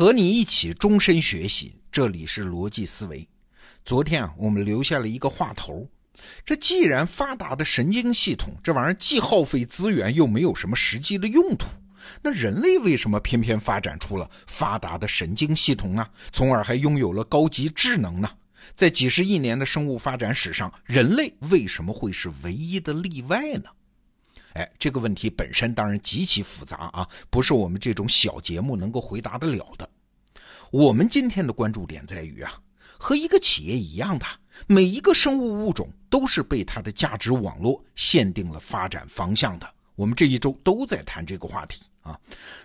和你一起终身学习，这里是逻辑思维。昨天啊，我们留下了一个话头：这既然发达的神经系统，这玩意儿既耗费资源，又没有什么实际的用途，那人类为什么偏偏发展出了发达的神经系统呢？从而还拥有了高级智能呢？在几十亿年的生物发展史上，人类为什么会是唯一的例外呢？哎，这个问题本身当然极其复杂啊，不是我们这种小节目能够回答得了的。我们今天的关注点在于啊，和一个企业一样的，每一个生物物种都是被它的价值网络限定了发展方向的。我们这一周都在谈这个话题啊。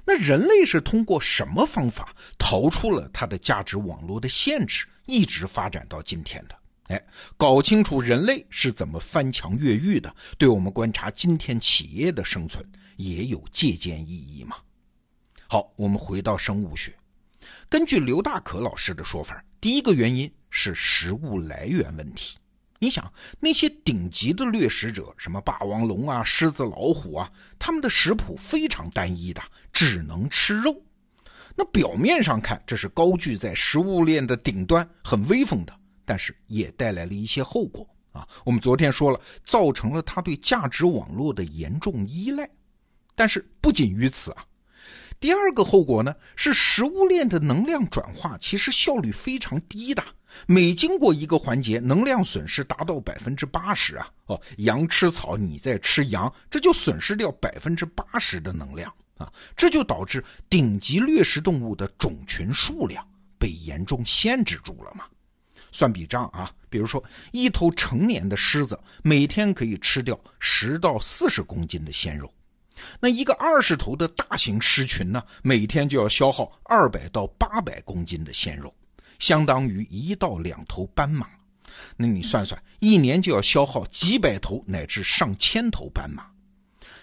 那人类是通过什么方法逃出了它的价值网络的限制，一直发展到今天的？哎，搞清楚人类是怎么翻墙越狱的，对我们观察今天企业的生存也有借鉴意义嘛？好，我们回到生物学。根据刘大可老师的说法，第一个原因是食物来源问题。你想，那些顶级的掠食者，什么霸王龙啊、狮子、老虎啊，他们的食谱非常单一的，只能吃肉。那表面上看，这是高居在食物链的顶端，很威风的。但是也带来了一些后果啊！我们昨天说了，造成了他对价值网络的严重依赖。但是不仅于此啊，第二个后果呢是食物链的能量转化其实效率非常低的，每经过一个环节，能量损失达到百分之八十啊！哦，羊吃草，你在吃羊，这就损失掉百分之八十的能量啊！这就导致顶级掠食动物的种群数量被严重限制住了嘛。算笔账啊，比如说一头成年的狮子每天可以吃掉十到四十公斤的鲜肉，那一个二十头的大型狮群呢，每天就要消耗二百到八百公斤的鲜肉，相当于一到两头斑马。那你算算，一年就要消耗几百头乃至上千头斑马，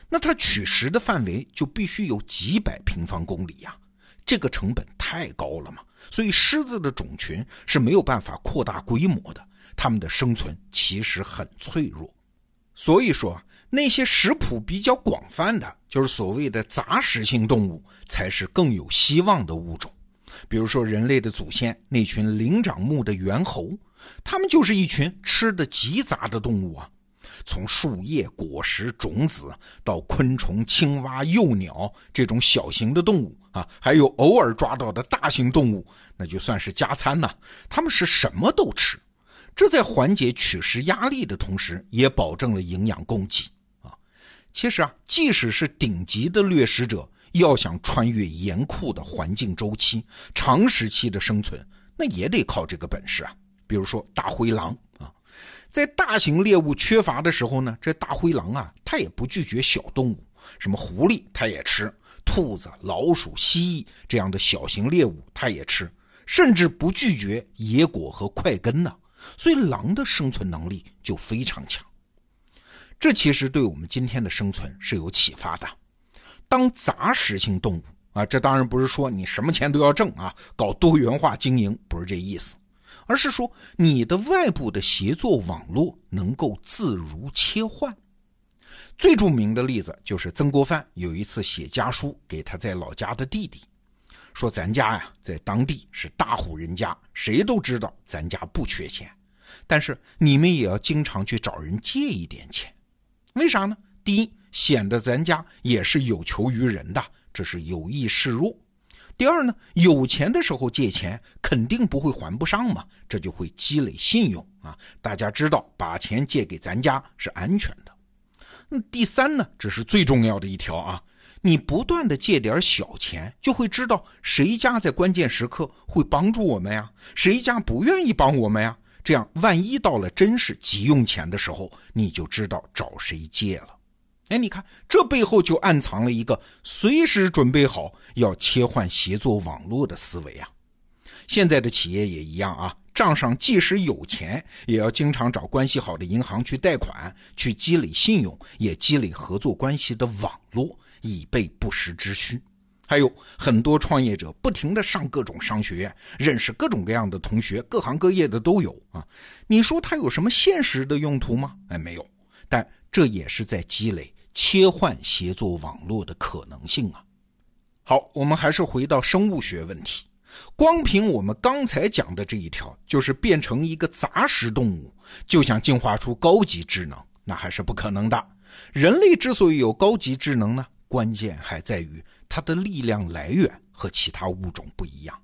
那它取食的范围就必须有几百平方公里呀。这个成本太高了嘛，所以狮子的种群是没有办法扩大规模的，它们的生存其实很脆弱。所以说，那些食谱比较广泛的，就是所谓的杂食性动物，才是更有希望的物种。比如说，人类的祖先那群灵长目的猿猴，它们就是一群吃的极杂的动物啊。从树叶、果实、种子到昆虫、青蛙、幼鸟这种小型的动物啊，还有偶尔抓到的大型动物，那就算是加餐呐。他们是什么都吃，这在缓解取食压力的同时，也保证了营养供给啊。其实啊，即使是顶级的掠食者，要想穿越严酷的环境周期、长时期的生存，那也得靠这个本事啊。比如说大灰狼。在大型猎物缺乏的时候呢，这大灰狼啊，它也不拒绝小动物，什么狐狸它也吃，兔子、老鼠、蜥蜴这样的小型猎物它也吃，甚至不拒绝野果和块根呢。所以狼的生存能力就非常强。这其实对我们今天的生存是有启发的。当杂食性动物啊，这当然不是说你什么钱都要挣啊，搞多元化经营不是这意思。而是说，你的外部的协作网络能够自如切换。最著名的例子就是曾国藩有一次写家书给他在老家的弟弟，说：“咱家呀，在当地是大户人家，谁都知道咱家不缺钱，但是你们也要经常去找人借一点钱。为啥呢？第一，显得咱家也是有求于人的，这是有意示弱。”第二呢，有钱的时候借钱肯定不会还不上嘛，这就会积累信用啊。大家知道把钱借给咱家是安全的。那第三呢，这是最重要的一条啊，你不断的借点小钱，就会知道谁家在关键时刻会帮助我们呀，谁家不愿意帮我们呀。这样万一到了真是急用钱的时候，你就知道找谁借了。哎，你看，这背后就暗藏了一个随时准备好要切换协作网络的思维啊！现在的企业也一样啊，账上即使有钱，也要经常找关系好的银行去贷款，去积累信用，也积累合作关系的网络，以备不时之需。还有很多创业者不停的上各种商学院，认识各种各样的同学，各行各业的都有啊。你说他有什么现实的用途吗？哎，没有，但这也是在积累。切换协作网络的可能性啊！好，我们还是回到生物学问题。光凭我们刚才讲的这一条，就是变成一个杂食动物，就想进化出高级智能，那还是不可能的。人类之所以有高级智能呢，关键还在于它的力量来源和其他物种不一样。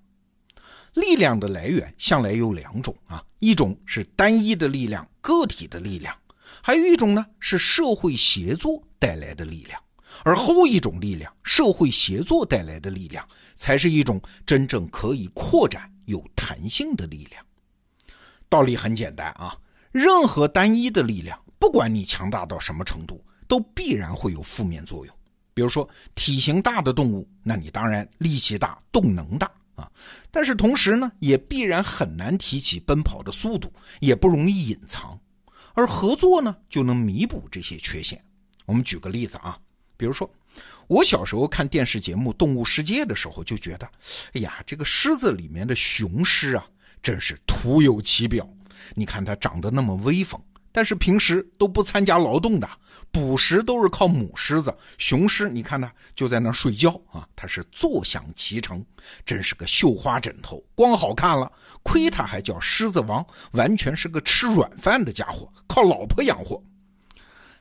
力量的来源向来有两种啊，一种是单一的力量，个体的力量；还有一种呢是社会协作带来的力量。而后一种力量，社会协作带来的力量，才是一种真正可以扩展、有弹性的力量。道理很简单啊，任何单一的力量，不管你强大到什么程度，都必然会有负面作用。比如说，体型大的动物，那你当然力气大、动能大。啊，但是同时呢，也必然很难提起奔跑的速度，也不容易隐藏，而合作呢，就能弥补这些缺陷。我们举个例子啊，比如说，我小时候看电视节目《动物世界》的时候，就觉得，哎呀，这个狮子里面的雄狮啊，真是徒有其表。你看它长得那么威风。但是平时都不参加劳动的，捕食都是靠母狮子，雄狮你看它，就在那睡觉啊，它是坐享其成，真是个绣花枕头，光好看了。亏它还叫狮子王，完全是个吃软饭的家伙，靠老婆养活。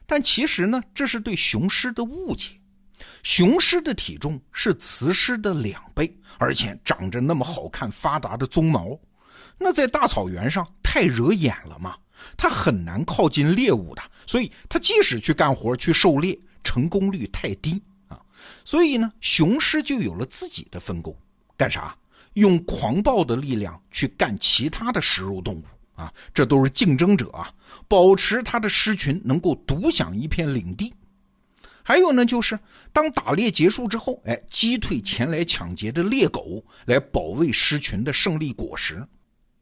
但其实呢，这是对雄狮的误解。雄狮的体重是雌狮的两倍，而且长着那么好看发达的鬃毛，那在大草原上太惹眼了嘛。它很难靠近猎物的，所以它即使去干活去狩猎，成功率太低啊。所以呢，雄狮就有了自己的分工，干啥？用狂暴的力量去干其他的食肉动物啊，这都是竞争者啊，保持它的狮群能够独享一片领地。还有呢，就是当打猎结束之后，哎，击退前来抢劫的猎狗，来保卫狮群的胜利果实。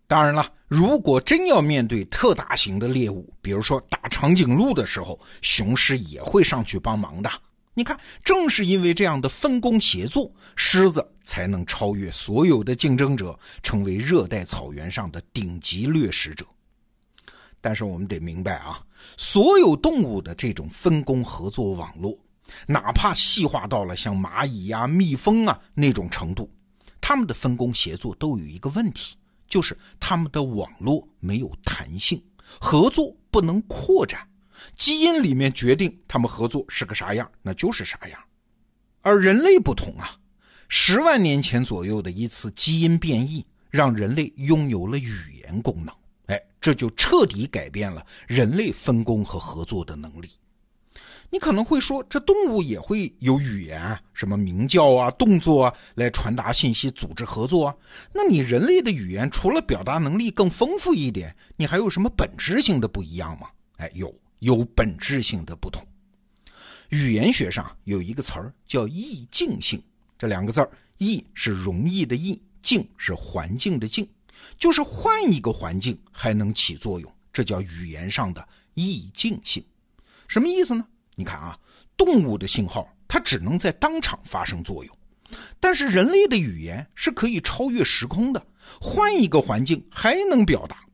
当然了，如果真要面对特大型的猎物，比如说打长颈鹿的时候，雄狮也会上去帮忙的。你看，正是因为这样的分工协作，狮子才能超越所有的竞争者，成为热带草原上的顶级掠食者。但是我们得明白啊，所有动物的这种分工合作网络，哪怕细化到了像蚂蚁呀、蜜蜂啊那种程度，它们的分工协作都有一个问题。就是他们的网络没有弹性，合作不能扩展，基因里面决定他们合作是个啥样，那就是啥样。而人类不同啊，十万年前左右的一次基因变异，让人类拥有了语言功能，哎，这就彻底改变了人类分工和合作的能力。你可能会说，这动物也会有语言啊，什么鸣叫啊、动作啊，来传达信息、组织合作啊。那你人类的语言除了表达能力更丰富一点，你还有什么本质性的不一样吗？哎，有，有本质性的不同。语言学上有一个词儿叫易境性，这两个字儿，易是容易的易，境是环境的境，就是换一个环境还能起作用，这叫语言上的易境性。什么意思呢？你看啊，动物的信号它只能在当场发生作用，但是人类的语言是可以超越时空的，换一个环境还能表达。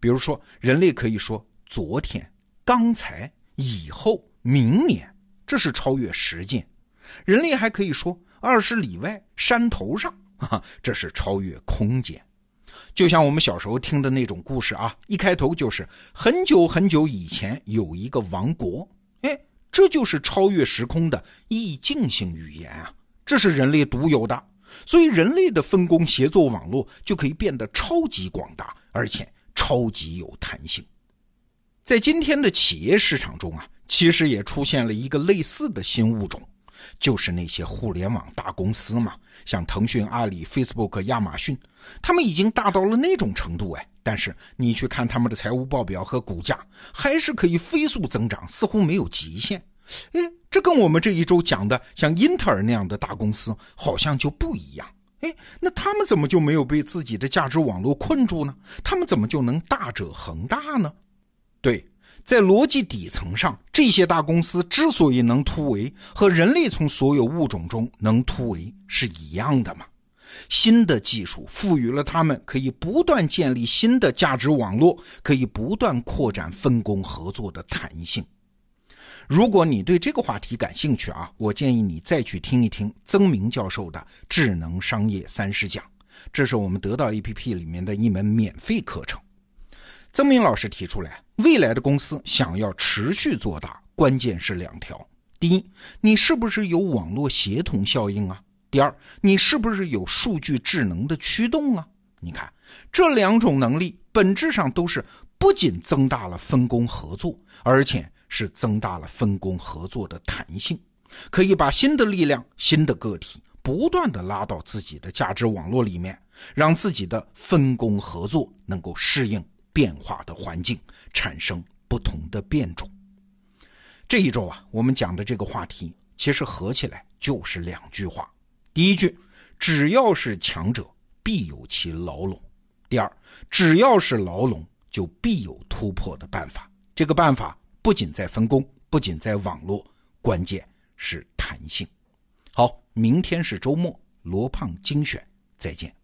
比如说，人类可以说“昨天”“刚才”“以后”“明年”，这是超越时间；人类还可以说“二十里外”“山头上”，啊，这是超越空间。就像我们小时候听的那种故事啊，一开头就是很久很久以前有一个王国。哎这就是超越时空的意境性语言啊！这是人类独有的，所以人类的分工协作网络就可以变得超级广大，而且超级有弹性。在今天的企业市场中啊，其实也出现了一个类似的新物种，就是那些互联网大公司嘛，像腾讯、阿里、Facebook、亚马逊，他们已经大到了那种程度哎。但是你去看他们的财务报表和股价，还是可以飞速增长，似乎没有极限。哎，这跟我们这一周讲的像英特尔那样的大公司好像就不一样。哎，那他们怎么就没有被自己的价值网络困住呢？他们怎么就能大者恒大呢？对，在逻辑底层上，这些大公司之所以能突围，和人类从所有物种中能突围是一样的嘛。新的技术赋予了他们可以不断建立新的价值网络，可以不断扩展分工合作的弹性。如果你对这个话题感兴趣啊，我建议你再去听一听曾明教授的《智能商业三十讲》，这是我们得到 APP 里面的一门免费课程。曾明老师提出来，未来的公司想要持续做大，关键是两条：第一，你是不是有网络协同效应啊？第二，你是不是有数据智能的驱动啊？你看，这两种能力本质上都是不仅增大了分工合作，而且是增大了分工合作的弹性，可以把新的力量、新的个体不断的拉到自己的价值网络里面，让自己的分工合作能够适应。变化的环境产生不同的变种。这一周啊，我们讲的这个话题其实合起来就是两句话：第一句，只要是强者，必有其牢笼；第二，只要是牢笼，就必有突破的办法。这个办法不仅在分工，不仅在网络，关键是弹性。好，明天是周末，罗胖精选，再见。